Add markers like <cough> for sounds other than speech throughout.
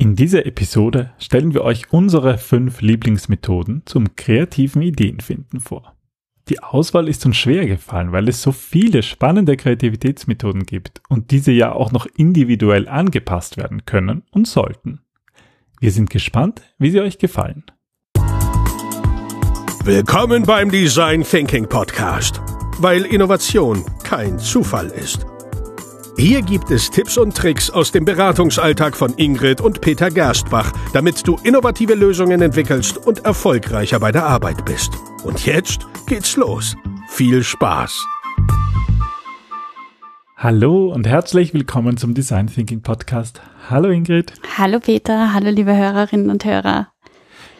In dieser Episode stellen wir euch unsere fünf Lieblingsmethoden zum kreativen Ideenfinden vor. Die Auswahl ist uns schwer gefallen, weil es so viele spannende Kreativitätsmethoden gibt und diese ja auch noch individuell angepasst werden können und sollten. Wir sind gespannt, wie sie euch gefallen. Willkommen beim Design Thinking Podcast, weil Innovation kein Zufall ist. Hier gibt es Tipps und Tricks aus dem Beratungsalltag von Ingrid und Peter Gerstbach, damit du innovative Lösungen entwickelst und erfolgreicher bei der Arbeit bist. Und jetzt geht's los. Viel Spaß! Hallo und herzlich willkommen zum Design Thinking Podcast. Hallo Ingrid. Hallo Peter, hallo liebe Hörerinnen und Hörer.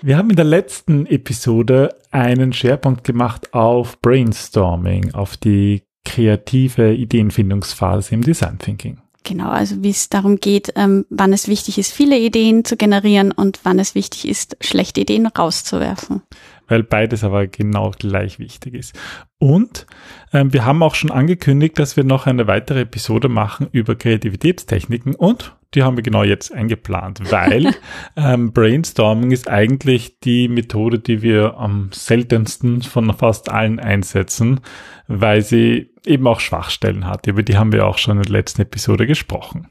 Wir haben in der letzten Episode einen Schwerpunkt gemacht auf Brainstorming, auf die kreative Ideenfindungsphase im Design Thinking. Genau, also wie es darum geht, ähm, wann es wichtig ist, viele Ideen zu generieren und wann es wichtig ist, schlechte Ideen rauszuwerfen. Weil beides aber genau gleich wichtig ist. Und ähm, wir haben auch schon angekündigt, dass wir noch eine weitere Episode machen über Kreativitätstechniken und die haben wir genau jetzt eingeplant, <laughs> weil ähm, Brainstorming ist eigentlich die Methode, die wir am seltensten von fast allen einsetzen, weil sie eben auch Schwachstellen hat. Über die haben wir auch schon in der letzten Episode gesprochen.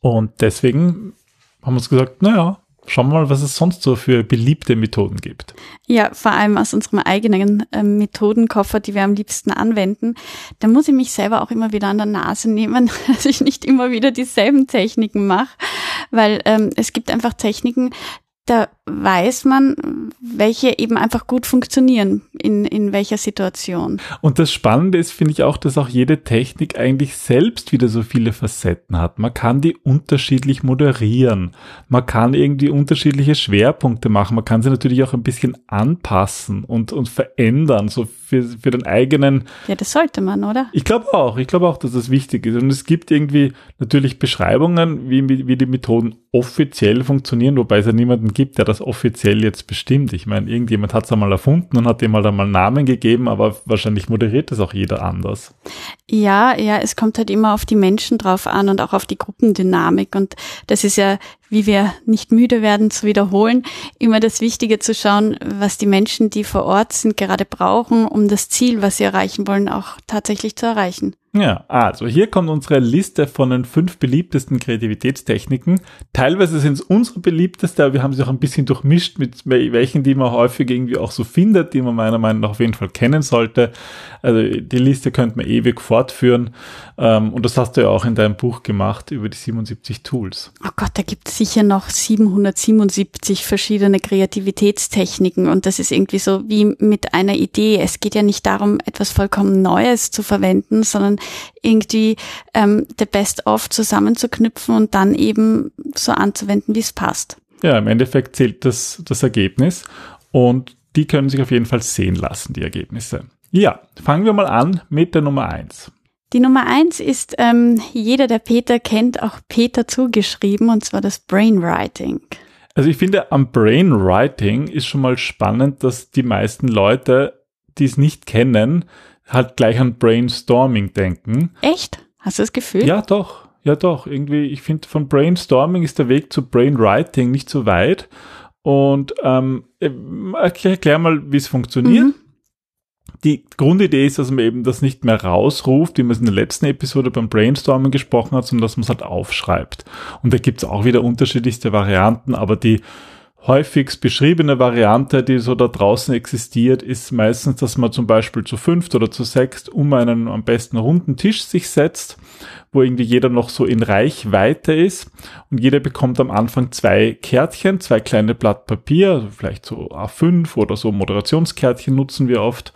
Und deswegen haben wir uns gesagt, naja, Schauen wir mal, was es sonst so für beliebte Methoden gibt. Ja, vor allem aus unserem eigenen äh, Methodenkoffer, die wir am liebsten anwenden. Da muss ich mich selber auch immer wieder an der Nase nehmen, <laughs> dass ich nicht immer wieder dieselben Techniken mache, weil ähm, es gibt einfach Techniken, da weiß man, welche eben einfach gut funktionieren, in, in welcher Situation. Und das Spannende ist, finde ich auch, dass auch jede Technik eigentlich selbst wieder so viele Facetten hat. Man kann die unterschiedlich moderieren. Man kann irgendwie unterschiedliche Schwerpunkte machen. Man kann sie natürlich auch ein bisschen anpassen und, und verändern, so für, für den eigenen. Ja, das sollte man, oder? Ich glaube auch. Ich glaube auch, dass das wichtig ist. Und es gibt irgendwie natürlich Beschreibungen, wie, wie die Methoden offiziell funktionieren, wobei es ja niemanden gibt, der das offiziell jetzt bestimmt. Ich meine, irgendjemand hat es einmal erfunden und hat dem mal einmal Namen gegeben, aber wahrscheinlich moderiert das auch jeder anders. Ja, ja, es kommt halt immer auf die Menschen drauf an und auch auf die Gruppendynamik. Und das ist ja, wie wir nicht müde werden zu wiederholen, immer das Wichtige zu schauen, was die Menschen, die vor Ort sind, gerade brauchen, um das Ziel, was sie erreichen wollen, auch tatsächlich zu erreichen. Ja, also hier kommt unsere Liste von den fünf beliebtesten Kreativitätstechniken. Teilweise sind es unsere beliebteste, aber wir haben sie auch ein bisschen durchmischt mit welchen, die man häufig irgendwie auch so findet, die man meiner Meinung nach auf jeden Fall kennen sollte. Also die Liste könnte man ewig fortführen. Ähm, und das hast du ja auch in deinem Buch gemacht über die 77 Tools. Oh Gott, da gibt es sicher noch 777 verschiedene Kreativitätstechniken und das ist irgendwie so wie mit einer Idee. Es geht ja nicht darum, etwas vollkommen Neues zu verwenden, sondern irgendwie ähm, the best of zusammenzuknüpfen und dann eben so anzuwenden, wie es passt. Ja, im Endeffekt zählt das, das Ergebnis und die können sich auf jeden Fall sehen lassen, die Ergebnisse. Ja, fangen wir mal an mit der Nummer eins. Die Nummer eins ist, ähm, jeder, der Peter kennt, auch Peter zugeschrieben, und zwar das Brainwriting. Also ich finde, am Brainwriting ist schon mal spannend, dass die meisten Leute, die es nicht kennen, halt gleich an Brainstorming denken. Echt? Hast du das Gefühl? Ja, doch. Ja, doch. Irgendwie, ich finde, von Brainstorming ist der Weg zu Brainwriting nicht so weit. Und ähm, erklär, erklär mal, wie es funktioniert. Mhm. Die Grundidee ist, dass man eben das nicht mehr rausruft, wie man es in der letzten Episode beim Brainstorming gesprochen hat, sondern dass man es halt aufschreibt. Und da gibt es auch wieder unterschiedlichste Varianten, aber die häufigst beschriebene Variante, die so da draußen existiert, ist meistens, dass man zum Beispiel zu fünft oder zu sechst um einen am besten runden Tisch sich setzt, wo irgendwie jeder noch so in Reichweite ist und jeder bekommt am Anfang zwei Kärtchen, zwei kleine Blatt Papier, also vielleicht so A5 oder so Moderationskärtchen nutzen wir oft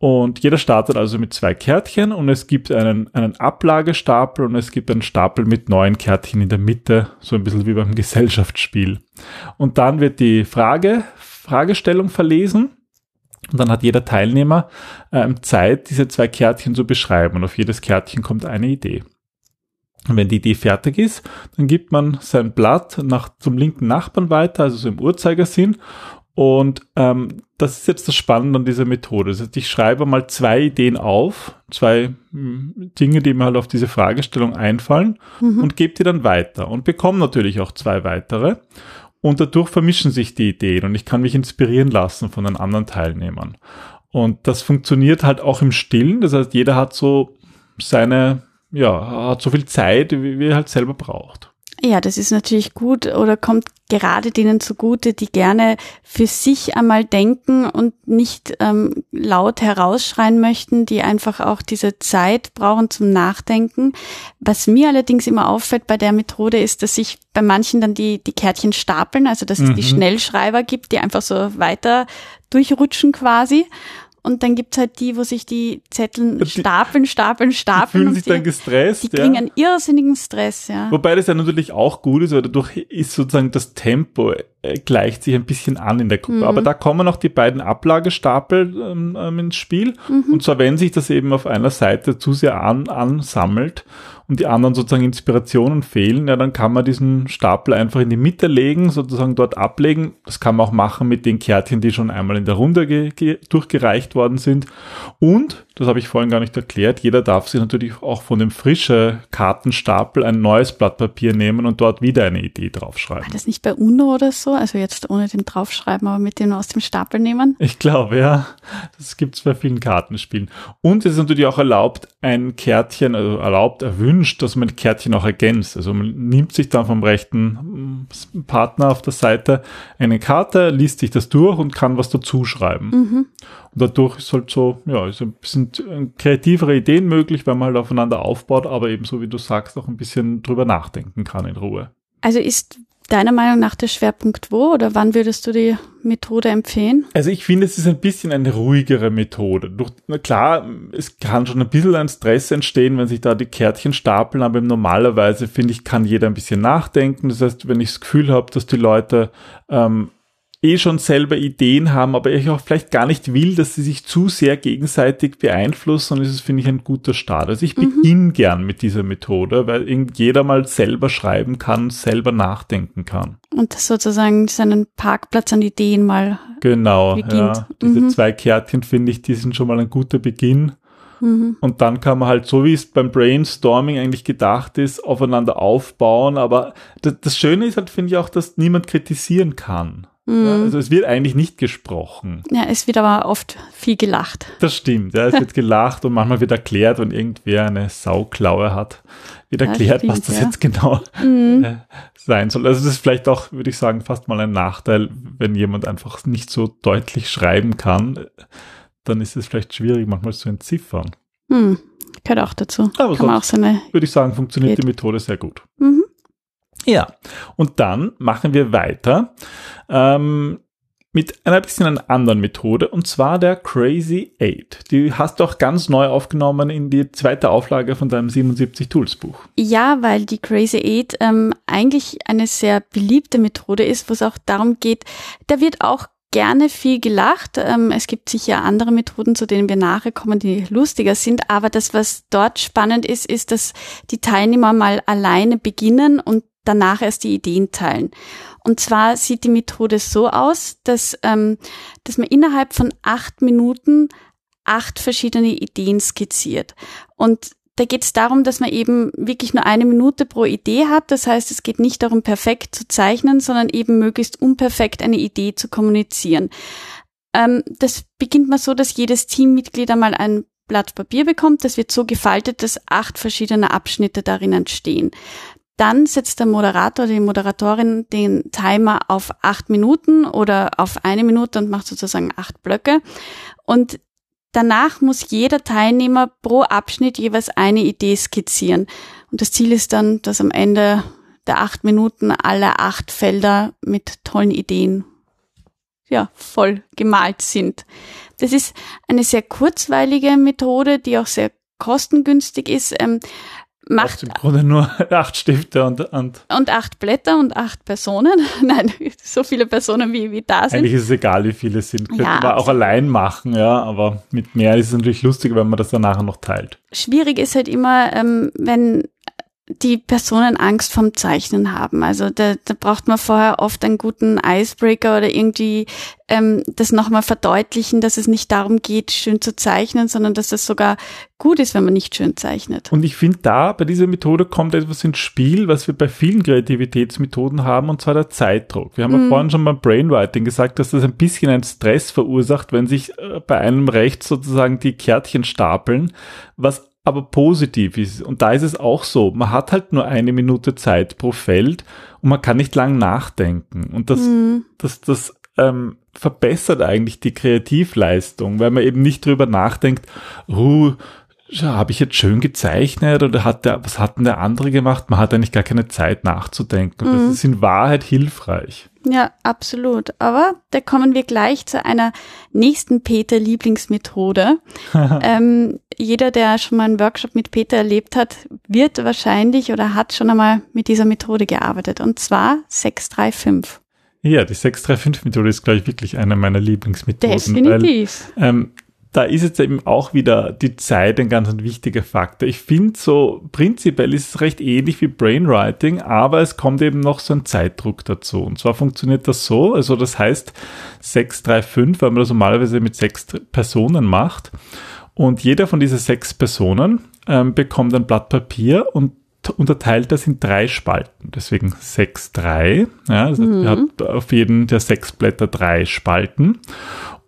und jeder startet also mit zwei Kärtchen und es gibt einen, einen Ablagestapel und es gibt einen Stapel mit neun Kärtchen in der Mitte, so ein bisschen wie beim <laughs> Gesellschaftsspiel. Und dann wird die Frage, Fragestellung verlesen und dann hat jeder Teilnehmer ähm, Zeit, diese zwei Kärtchen zu beschreiben und auf jedes Kärtchen kommt eine Idee. Und wenn die Idee fertig ist, dann gibt man sein Blatt nach, zum linken Nachbarn weiter, also so im Uhrzeigersinn Und ähm, das ist jetzt das Spannende an dieser Methode. Das heißt, ich schreibe mal zwei Ideen auf, zwei hm, Dinge, die mir halt auf diese Fragestellung einfallen mhm. und gebe die dann weiter und bekomme natürlich auch zwei weitere. Und dadurch vermischen sich die Ideen und ich kann mich inspirieren lassen von den anderen Teilnehmern. Und das funktioniert halt auch im Stillen. Das heißt, jeder hat so seine, ja, hat so viel Zeit, wie, er halt selber braucht. Ja, das ist natürlich gut oder kommt gerade denen zugute, die gerne für sich einmal denken und nicht ähm, laut herausschreien möchten, die einfach auch diese Zeit brauchen zum Nachdenken. Was mir allerdings immer auffällt bei der Methode ist, dass sich bei manchen dann die, die Kärtchen stapeln, also dass es die mhm. Schnellschreiber gibt, die einfach so weiter durchrutschen quasi. Und dann gibt's halt die, wo sich die Zettel stapeln, stapeln, stapeln. <laughs> Die fühlen sich die, dann gestresst. Die kriegen ja. einen irrsinnigen Stress, ja. Wobei das ja natürlich auch gut ist, weil dadurch ist sozusagen das Tempo gleicht sich ein bisschen an in der Gruppe. Mhm. Aber da kommen auch die beiden Ablagestapel ähm, ähm, ins Spiel. Mhm. Und zwar, wenn sich das eben auf einer Seite zu sehr an, ansammelt und die anderen sozusagen Inspirationen fehlen, ja, dann kann man diesen Stapel einfach in die Mitte legen, sozusagen dort ablegen. Das kann man auch machen mit den Kärtchen, die schon einmal in der Runde durchgereicht worden sind. Und, das habe ich vorhin gar nicht erklärt, jeder darf sich natürlich auch von dem frischen Kartenstapel ein neues Blatt Papier nehmen und dort wieder eine Idee draufschreiben. War das nicht bei UNO oder so? Also jetzt ohne den draufschreiben, aber mit dem aus dem Stapel nehmen? Ich glaube, ja. Das gibt es bei vielen Kartenspielen. Und es ist natürlich auch erlaubt, ein Kärtchen, also erlaubt, erwünscht, dass man Kärtchen auch ergänzt. Also man nimmt sich dann vom rechten mm, Partner auf der Seite eine Karte, liest sich das durch und kann was dazu schreiben. Mhm. Und dadurch ist halt so, ja, sind kreativere Ideen möglich, weil man halt aufeinander aufbaut, aber eben so wie du sagst, auch ein bisschen drüber nachdenken kann in Ruhe. Also ist deiner Meinung nach der Schwerpunkt wo oder wann würdest du die Methode empfehlen? Also ich finde, es ist ein bisschen eine ruhigere Methode. Durch, na klar, es kann schon ein bisschen ein Stress entstehen, wenn sich da die Kärtchen stapeln, aber normalerweise finde ich, kann jeder ein bisschen nachdenken. Das heißt, wenn ich das Gefühl habe, dass die Leute ähm, eh schon selber Ideen haben, aber ich auch vielleicht gar nicht will, dass sie sich zu sehr gegenseitig beeinflussen, ist es, finde ich, ein guter Start. Also ich mhm. beginne gern mit dieser Methode, weil jeder mal selber schreiben kann, selber nachdenken kann. Und das sozusagen seinen Parkplatz an Ideen mal Genau, beginnt. ja. Diese mhm. zwei Kärtchen, finde ich, die sind schon mal ein guter Beginn. Mhm. Und dann kann man halt, so wie es beim Brainstorming eigentlich gedacht ist, aufeinander aufbauen. Aber das, das Schöne ist halt, finde ich auch, dass niemand kritisieren kann. Mhm. Also es wird eigentlich nicht gesprochen. Ja, es wird aber oft viel gelacht. Das stimmt, ja, es wird <laughs> gelacht und manchmal wird erklärt, wenn irgendwer eine Sauklaue hat, wird erklärt, stimmt, was das ja. jetzt genau mhm. Äh, sein soll. Also das ist vielleicht auch, würde ich sagen, fast mal ein Nachteil, wenn jemand einfach nicht so deutlich schreiben kann, dann ist es vielleicht schwierig, manchmal zu entziffern. Mhm. Gehört auch dazu. Aber kann auch seine würde ich sagen, funktioniert geht. die Methode sehr gut. Mhm. Ja, und dann machen wir weiter ähm, mit einer bisschen einer anderen Methode und zwar der Crazy Eight. Die hast du auch ganz neu aufgenommen in die zweite Auflage von deinem 77 Tools Buch. Ja, weil die Crazy Eight ähm, eigentlich eine sehr beliebte Methode ist, wo es auch darum geht, da wird auch gerne viel gelacht. Ähm, es gibt sicher andere Methoden, zu denen wir nachher kommen, die lustiger sind. Aber das, was dort spannend ist, ist, dass die Teilnehmer mal alleine beginnen und danach erst die Ideen teilen. Und zwar sieht die Methode so aus, dass, ähm, dass man innerhalb von acht Minuten acht verschiedene Ideen skizziert. Und da geht es darum, dass man eben wirklich nur eine Minute pro Idee hat. Das heißt, es geht nicht darum, perfekt zu zeichnen, sondern eben möglichst unperfekt eine Idee zu kommunizieren. Ähm, das beginnt mal so, dass jedes Teammitglied einmal ein Blatt Papier bekommt. Das wird so gefaltet, dass acht verschiedene Abschnitte darin entstehen. Dann setzt der Moderator, die Moderatorin den Timer auf acht Minuten oder auf eine Minute und macht sozusagen acht Blöcke. Und danach muss jeder Teilnehmer pro Abschnitt jeweils eine Idee skizzieren. Und das Ziel ist dann, dass am Ende der acht Minuten alle acht Felder mit tollen Ideen ja, voll gemalt sind. Das ist eine sehr kurzweilige Methode, die auch sehr kostengünstig ist. Ähm, macht im Grunde nur <laughs> acht Stifte und, und und acht Blätter und acht Personen. <laughs> Nein, so viele Personen wie, wie da sind. Eigentlich ist es egal, wie viele es sind. Könnte ja, man auch allein machen, ja, aber mit mehr ist es natürlich lustiger, wenn man das dann nachher noch teilt. Schwierig ist halt immer, ähm, wenn die Personen Angst vom Zeichnen haben. Also da, da braucht man vorher oft einen guten Icebreaker oder irgendwie ähm, das nochmal verdeutlichen, dass es nicht darum geht, schön zu zeichnen, sondern dass es sogar gut ist, wenn man nicht schön zeichnet. Und ich finde da, bei dieser Methode kommt etwas ins Spiel, was wir bei vielen Kreativitätsmethoden haben, und zwar der Zeitdruck. Wir haben mhm. ja vorhin schon beim Brainwriting gesagt, dass das ein bisschen einen Stress verursacht, wenn sich äh, bei einem rechts sozusagen die Kärtchen stapeln, was aber positiv ist. Und da ist es auch so, man hat halt nur eine Minute Zeit pro Feld und man kann nicht lang nachdenken. Und das, mhm. das, das ähm, verbessert eigentlich die Kreativleistung, weil man eben nicht drüber nachdenkt, oh, habe ich jetzt schön gezeichnet oder hat der, was hat denn der andere gemacht? Man hat eigentlich gar keine Zeit nachzudenken. Mhm. das ist in Wahrheit hilfreich. Ja, absolut. Aber da kommen wir gleich zu einer nächsten Peter-Lieblingsmethode. <laughs> ähm, jeder, der schon mal einen Workshop mit Peter erlebt hat, wird wahrscheinlich oder hat schon einmal mit dieser Methode gearbeitet. Und zwar 635. Ja, die 635-Methode ist, glaube ich, wirklich eine meiner Lieblingsmethoden. Definitiv. Weil, ähm, da ist jetzt eben auch wieder die Zeit ein ganz ein wichtiger Faktor. Ich finde so, prinzipiell ist es recht ähnlich wie Brainwriting, aber es kommt eben noch so ein Zeitdruck dazu. Und zwar funktioniert das so, also das heißt 635, weil man das normalerweise mit sechs Personen macht. Und jeder von diesen sechs Personen ähm, bekommt ein Blatt Papier und unterteilt das in drei Spalten. Deswegen 6-3. Ja, also mhm. ihr habt auf jeden der sechs Blätter drei Spalten.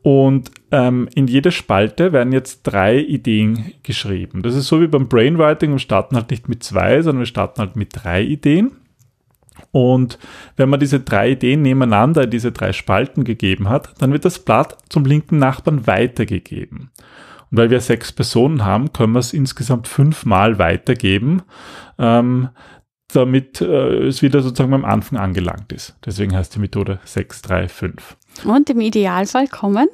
Und ähm, in jeder Spalte werden jetzt drei Ideen geschrieben. Das ist so wie beim Brainwriting. Wir starten halt nicht mit zwei, sondern wir starten halt mit drei Ideen. Und wenn man diese drei Ideen nebeneinander in diese drei Spalten gegeben hat, dann wird das Blatt zum linken Nachbarn weitergegeben. Und weil wir sechs Personen haben, können wir es insgesamt fünfmal weitergeben, ähm, damit äh, es wieder sozusagen am Anfang angelangt ist. Deswegen heißt die Methode 635. Und im Idealfall kommen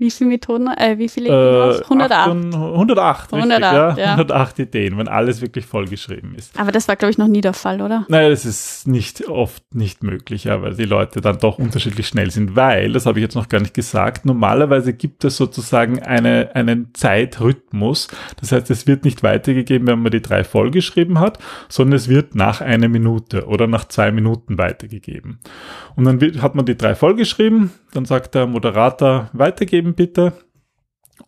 wie viele Methoden, äh, wie viele äh, 108. 108, 108, richtig, ja. ja. 108 Ideen, wenn alles wirklich vollgeschrieben ist. Aber das war, glaube ich, noch nie der Fall, oder? Nein, das ist nicht oft nicht möglich, ja, weil die Leute dann doch unterschiedlich schnell sind, weil, das habe ich jetzt noch gar nicht gesagt, normalerweise gibt es sozusagen eine, einen Zeitrhythmus. Das heißt, es wird nicht weitergegeben, wenn man die drei vollgeschrieben hat, sondern es wird nach einer Minute oder nach zwei Minuten weitergegeben. Und dann wird, hat man die drei vollgeschrieben, dann sagt der Moderator weitergeben bitte.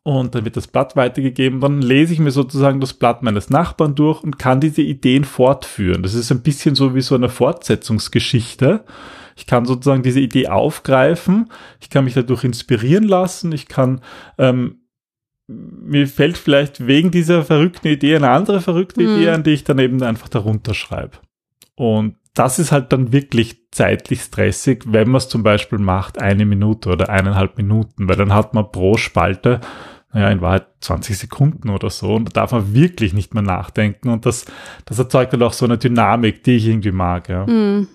Und dann wird das Blatt weitergegeben. Dann lese ich mir sozusagen das Blatt meines Nachbarn durch und kann diese Ideen fortführen. Das ist ein bisschen so wie so eine Fortsetzungsgeschichte. Ich kann sozusagen diese Idee aufgreifen. Ich kann mich dadurch inspirieren lassen. Ich kann, ähm, mir fällt vielleicht wegen dieser verrückten Idee eine andere verrückte mhm. Idee an, die ich dann eben einfach darunter schreibe. Und das ist halt dann wirklich zeitlich stressig, wenn man es zum Beispiel macht, eine Minute oder eineinhalb Minuten, weil dann hat man pro Spalte, naja, in Wahrheit 20 Sekunden oder so und da darf man wirklich nicht mehr nachdenken und das, das erzeugt dann auch so eine Dynamik, die ich irgendwie mag, ja. Mm.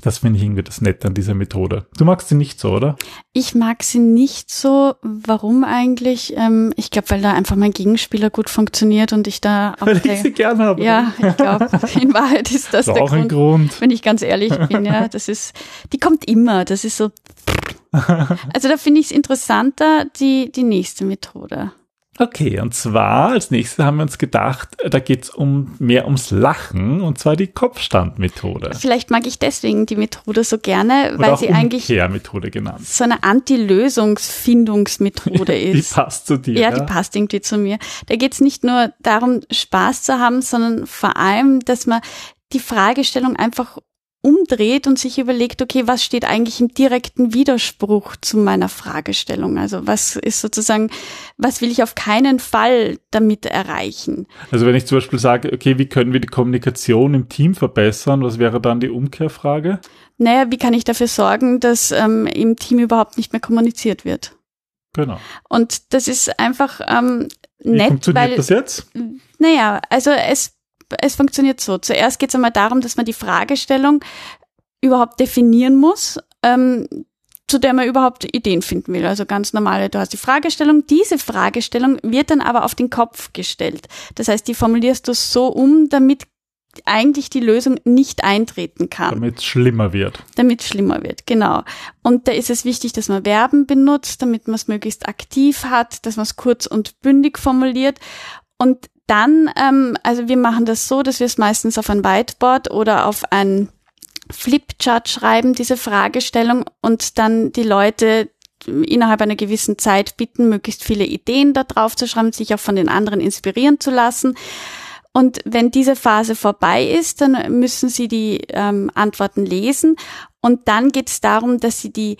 Das finde ich irgendwie das Nette an dieser Methode. Du magst sie nicht so, oder? Ich mag sie nicht so. Warum eigentlich? Ähm, ich glaube, weil da einfach mein Gegenspieler gut funktioniert und ich da auch. <laughs> Weil ich sie gern habe. Ja, ich glaube, in Wahrheit ist das, <laughs> das der auch Grund, ein Grund. Wenn ich ganz ehrlich bin, ja, das ist, die kommt immer. Das ist so. <laughs> Also da finde ich es interessanter, die, die nächste Methode. Okay, und zwar als nächstes haben wir uns gedacht, da geht's um mehr ums Lachen und zwar die Kopfstandmethode. Vielleicht mag ich deswegen die Methode so gerne, Oder weil sie eigentlich Methode genannt. so eine Anti-Lösungsfindungsmethode <laughs> ist. die passt zu dir. Ja, ja, die passt irgendwie zu mir. Da geht's nicht nur darum, Spaß zu haben, sondern vor allem, dass man die Fragestellung einfach umdreht und sich überlegt, okay, was steht eigentlich im direkten Widerspruch zu meiner Fragestellung? Also was ist sozusagen, was will ich auf keinen Fall damit erreichen? Also wenn ich zum Beispiel sage, okay, wie können wir die Kommunikation im Team verbessern, was wäre dann die Umkehrfrage? Naja, wie kann ich dafür sorgen, dass ähm, im Team überhaupt nicht mehr kommuniziert wird? Genau. Und das ist einfach ähm, nett. Wie funktioniert weil, das jetzt? Naja, also es es funktioniert so. Zuerst geht es einmal darum, dass man die Fragestellung überhaupt definieren muss, ähm, zu der man überhaupt Ideen finden will. Also ganz normale, du hast die Fragestellung. Diese Fragestellung wird dann aber auf den Kopf gestellt. Das heißt, die formulierst du so um, damit eigentlich die Lösung nicht eintreten kann. Damit es schlimmer wird. Damit es schlimmer wird, genau. Und da ist es wichtig, dass man Verben benutzt, damit man es möglichst aktiv hat, dass man es kurz und bündig formuliert. Und dann, ähm, also wir machen das so, dass wir es meistens auf ein Whiteboard oder auf ein Flipchart schreiben, diese Fragestellung, und dann die Leute innerhalb einer gewissen Zeit bitten, möglichst viele Ideen da drauf zu schreiben, sich auch von den anderen inspirieren zu lassen. Und wenn diese Phase vorbei ist, dann müssen Sie die ähm, Antworten lesen. Und dann geht es darum, dass Sie die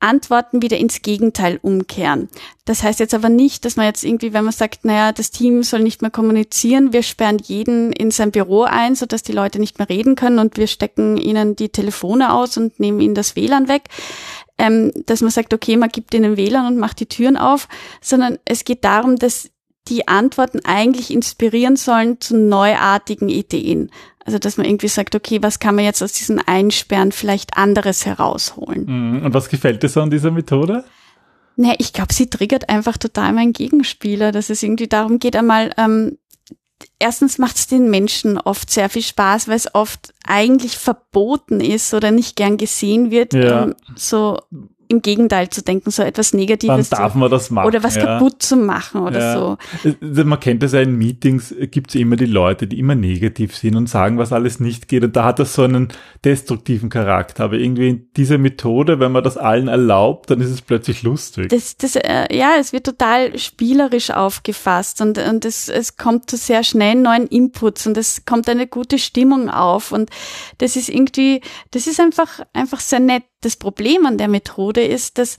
Antworten wieder ins Gegenteil umkehren. Das heißt jetzt aber nicht, dass man jetzt irgendwie, wenn man sagt, naja, das Team soll nicht mehr kommunizieren, wir sperren jeden in sein Büro ein, sodass die Leute nicht mehr reden können und wir stecken ihnen die Telefone aus und nehmen ihnen das WLAN weg. Ähm, dass man sagt, okay, man gibt ihnen WLAN und macht die Türen auf, sondern es geht darum, dass die Antworten eigentlich inspirieren sollen zu neuartigen Ideen. Also dass man irgendwie sagt, okay, was kann man jetzt aus diesen Einsperren vielleicht anderes herausholen? Mhm. Und was gefällt dir so an dieser Methode? Naja, ich glaube, sie triggert einfach total meinen Gegenspieler, dass es irgendwie darum geht, einmal, ähm, erstens macht es den Menschen oft sehr viel Spaß, weil es oft eigentlich verboten ist oder nicht gern gesehen wird, ja. ähm, so im Gegenteil zu denken, so etwas Negatives. Dann darf man das machen. Oder was ja. kaputt zu machen oder ja. so. Äh, man kennt das ja in Meetings, gibt es immer die Leute, die immer negativ sind und sagen, was alles nicht geht. Und da hat das so einen destruktiven Charakter. Aber irgendwie in dieser Methode, wenn man das allen erlaubt, dann ist es plötzlich lustig. Das, das, äh, ja, es wird total spielerisch aufgefasst und, und es, es kommt zu sehr schnell neuen Inputs und es kommt eine gute Stimmung auf. Und das ist irgendwie, das ist einfach, einfach sehr nett das Problem an der Methode ist, dass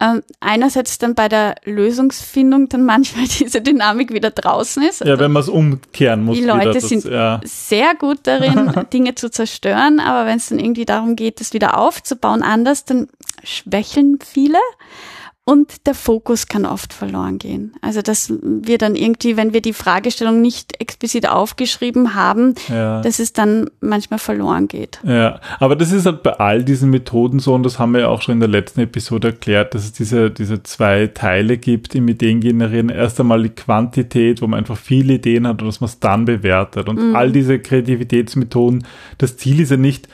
ähm, einerseits dann bei der Lösungsfindung dann manchmal <laughs> diese Dynamik wieder draußen ist. Ja, wenn man es umkehren muss. Die Leute das, sind ja. sehr gut darin, <laughs> Dinge zu zerstören, aber wenn es dann irgendwie darum geht, das wieder aufzubauen anders, dann schwächeln viele. Und der Fokus kann oft verloren gehen. Also dass wir dann irgendwie, wenn wir die Fragestellung nicht explizit aufgeschrieben haben, ja. dass es dann manchmal verloren geht. Ja, aber das ist halt bei all diesen Methoden so, und das haben wir ja auch schon in der letzten Episode erklärt, dass es diese, diese zwei Teile gibt im Ideen generieren. Erst einmal die Quantität, wo man einfach viele Ideen hat und dass man es dann bewertet. Und mhm. all diese Kreativitätsmethoden, das Ziel ist ja nicht,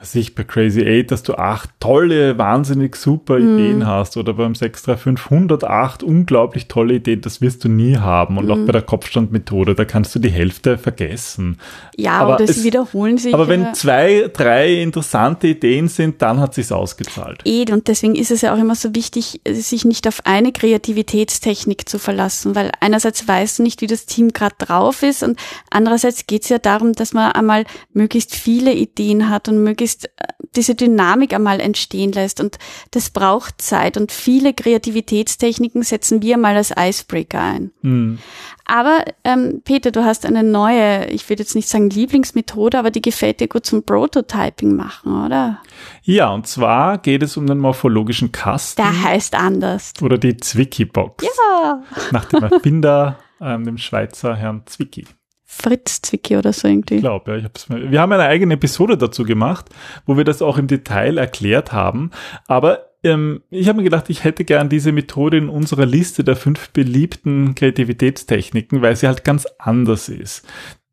was ich bei Crazy 8, dass du acht tolle, wahnsinnig super mhm. Ideen hast oder beim 635 108 unglaublich tolle Ideen, das wirst du nie haben und mhm. auch bei der Kopfstandmethode, da kannst du die Hälfte vergessen. Ja, aber das es, wiederholen sich. Aber wenn zwei, drei interessante Ideen sind, dann hat sich's ausgezahlt. Eh, und deswegen ist es ja auch immer so wichtig, sich nicht auf eine Kreativitätstechnik zu verlassen, weil einerseits weißt du nicht, wie das Team gerade drauf ist und andererseits geht es ja darum, dass man einmal möglichst viele Ideen hat und möglichst möglichst äh, diese Dynamik einmal entstehen lässt. Und das braucht Zeit. Und viele Kreativitätstechniken setzen wir mal als Icebreaker ein. Mhm. Aber ähm, Peter, du hast eine neue, ich würde jetzt nicht sagen Lieblingsmethode, aber die gefällt dir gut zum Prototyping machen, oder? Ja, und zwar geht es um den morphologischen Kasten. Der heißt anders. Oder die Zwicky-Box. Ja. Nach dem Erfinder, ähm, dem Schweizer Herrn Zwicky. Fritz Zwicky oder so irgendwie. Ich glaube, ja. Ich hab's mal, wir haben eine eigene Episode dazu gemacht, wo wir das auch im Detail erklärt haben. Aber ähm, ich habe mir gedacht, ich hätte gern diese Methode in unserer Liste der fünf beliebten Kreativitätstechniken, weil sie halt ganz anders ist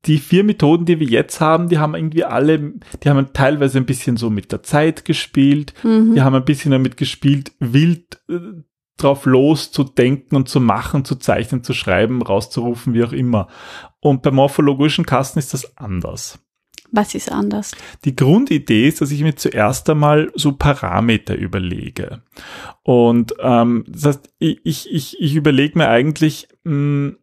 die vier Methoden, die wir jetzt haben, die haben irgendwie alle, die haben teilweise ein bisschen so mit der Zeit gespielt, mhm. die haben ein bisschen damit gespielt, wild äh, drauf los zu denken und zu machen, zu zeichnen, zu schreiben, rauszurufen, wie auch immer. Und beim morphologischen Kasten ist das anders. Was ist anders? Die Grundidee ist, dass ich mir zuerst einmal so Parameter überlege. Und ähm, das heißt, ich, ich, ich überlege mir eigentlich, mh, hm,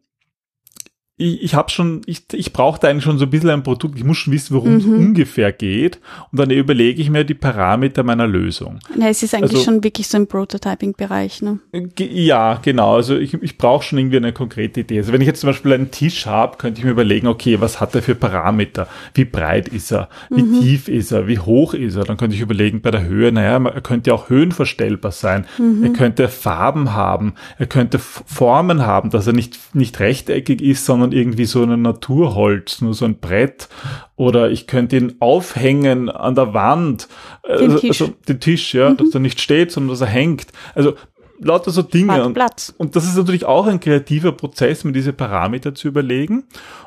ich, ich habe schon, ich, ich brauche da eigentlich schon so ein bisschen ein Produkt, ich muss schon wissen, worum es mhm. ungefähr geht und dann überlege ich mir die Parameter meiner Lösung. Ja, es ist eigentlich also, schon wirklich so im Prototyping-Bereich, ne? Ja, genau, also ich, ich brauche schon irgendwie eine konkrete Idee. Also wenn ich jetzt zum Beispiel einen Tisch habe, könnte ich mir überlegen, okay, was hat er für Parameter? Wie breit ist er? Wie mhm. tief ist er? Wie hoch ist er? Dann könnte ich überlegen, bei der Höhe, naja, er könnte auch höhenverstellbar sein. Mhm. Er könnte Farben haben. Er könnte Formen haben, dass er nicht, nicht rechteckig ist, sondern sondern irgendwie so ein Naturholz, nur so ein Brett. Oder ich könnte ihn aufhängen an der Wand. Den also, Tisch. Also den Tisch, ja, mhm. dass er nicht steht, sondern dass er hängt. Also lauter so Dinge. Und, und das ist natürlich auch ein kreativer Prozess, mir diese Parameter zu überlegen.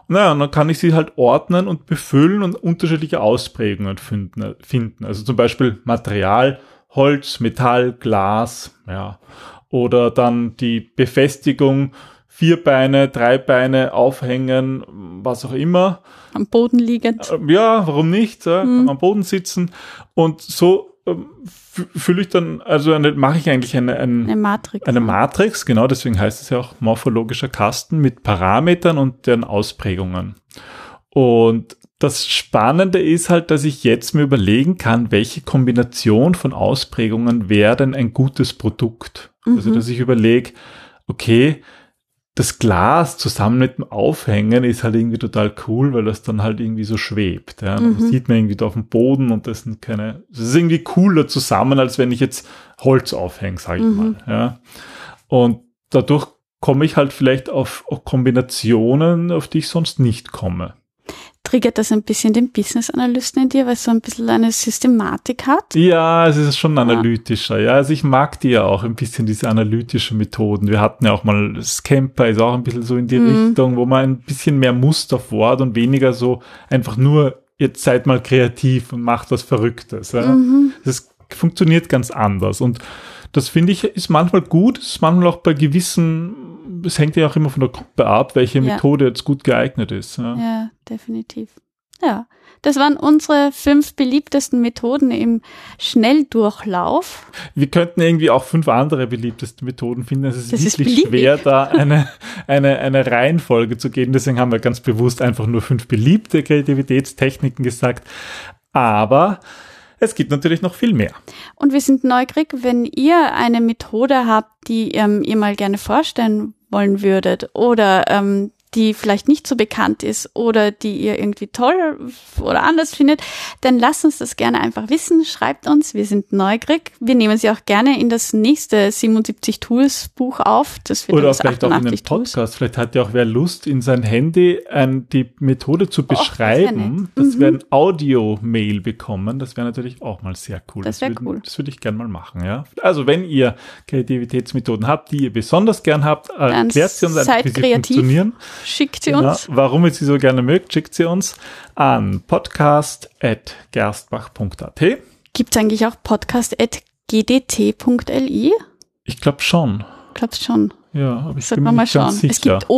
Und naja, und dann kann ich sie halt ordnen und befüllen und unterschiedliche Ausprägungen finden. Also zum Beispiel Material, Holz, Metall, Glas, ja. Oder dann die Befestigung vier Beine, drei Beine aufhängen, was auch immer. Am Boden liegend. Äh, Ja, warum nicht? Ja? Kann am Boden sitzen. Und so ähm, fü- fühle ich dann, also mache ich eigentlich eine, ein, Eine Matrix. eine Matrix, genau, deswegen heißt es ja auch morphologischer Kasten mit Parametern und deren Ausprägungen. Und das Spannende ist halt, dass ich jetzt mir überlegen kann, welche Kombination von Ausprägungen wäre denn ein gutes Produkt. Also, dass ich überlege, okay, das Glas zusammen mit dem Aufhängen ist halt irgendwie total cool, weil das dann halt irgendwie so schwebt. Ja. Das sieht man irgendwie da auf dem Boden und das sind keine, das ist irgendwie cooler zusammen, als wenn ich jetzt Holz aufhänge, sage ich mal. Ja. Und dadurch komme ich halt vielleicht auf, auf Kombinationen, auf die ich sonst nicht komme. Triggert das ein bisschen den Business-Analysten in dir, weil es so ein bisschen eine Systematik hat? Ja, es ist schon analytischer. Ja, also ich mag die ja auch ein bisschen, diese analytischen Methoden. Wir hatten ja auch mal Scamper, ist auch ein bisschen so in die Richtung, wo man ein bisschen mehr Muster fordert und weniger so einfach nur, jetzt seid mal kreativ und macht was Verrücktes. Ja. Das funktioniert ganz anders. Und das finde ich ist manchmal gut, ist manchmal auch bei gewissen, es hängt ja auch immer von der Gruppe ab, welche Ja. Methode jetzt gut geeignet ist. Ja. Ja, definitiv. Ja, das waren unsere fünf beliebtesten Methoden im Schnelldurchlauf. Wir könnten irgendwie auch fünf andere beliebteste Methoden finden. Es ist Das ist wirklich beliebig. schwer, da eine, eine, eine Reihenfolge zu geben. Deswegen haben wir ganz bewusst einfach nur fünf beliebte Kreativitätstechniken gesagt. Aber es gibt natürlich noch viel mehr. Und wir sind neugierig, wenn ihr eine Methode habt, die ähm, ihr mal gerne vorstellen wollen würdet. Oder ähm, die vielleicht nicht so bekannt ist oder die ihr irgendwie toll oder anders findet, dann lasst uns das gerne einfach wissen. Schreibt uns, wir sind neugierig. Wir nehmen sie auch gerne in das nächste 77 Tools Buch auf. Das wird Oder das vielleicht auch in den 88 Tools. Podcast. Vielleicht hat ja auch wer Lust, in sein Handy ein, die Methode zu das wär beschreiben, nett. dass wir ein Audio-Mail bekommen. Das wäre natürlich auch mal sehr cool. Das wär würden- cool. Das würde ich gern mal machen, ja. Also wenn ihr Kreativitätsmethoden habt, die ihr besonst gern habt, erklärt sie uns einfach, wie sie kreativ. funktionieren. Schickt sie Ja, uns. warum ihr sie so gerne mögt, schickt sie uns an podcast.gerstbach.at. Gibt es eigentlich auch podcast.gdt.li? Ich glaube schon. Glaubst schon. Ja, aber ich Sollten bin wir mir mal nicht ganz schauen. Es sicher. gibt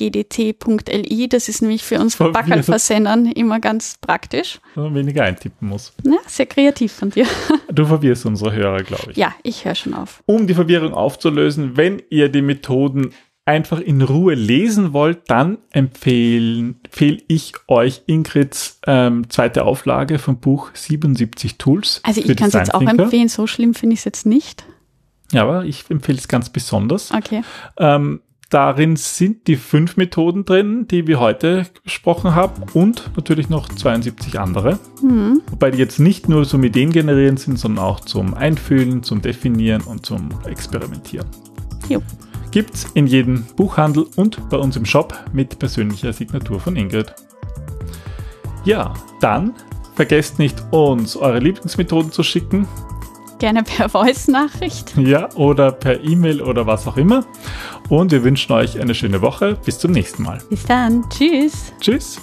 o.gdt.li, das ist nämlich für uns. Backerl-Versendern immer ganz praktisch. Wenn man weniger eintippen muss. Ja, sehr kreativ von dir. <laughs> Du verwirrst unsere Hörer, glaube ich. Ja, ich höre schon auf. Um die Verwirrung aufzulösen, wenn ihr die Methoden einfach in Ruhe lesen wollt, dann empfehlen, empfehle ich euch Ingrids ähm, zweite Auflage vom Buch 77 Tools. Also ich kann es jetzt auch empfehlen, so schlimm finde ich es jetzt nicht. Ja, aber ich empfehle es ganz besonders. Okay. Ähm, darin sind die fünf Methoden drin, die wir heute besprochen haben und natürlich noch 72 andere. Wobei die jetzt nicht nur zum Ideen generieren sind, sondern auch zum Einfühlen, zum Definieren und zum Experimentieren. Jo. Gibt's in jedem Buchhandel und bei uns im Shop mit persönlicher Signatur von Ingrid. Ja, dann vergesst nicht, uns eure Lieblingsmethoden zu schicken. Gerne per Voice-Nachricht. Ja, oder per E-Mail oder was auch immer. Und wir wünschen euch eine schöne Woche. Bis zum nächsten Mal. Bis dann. Tschüss. Tschüss.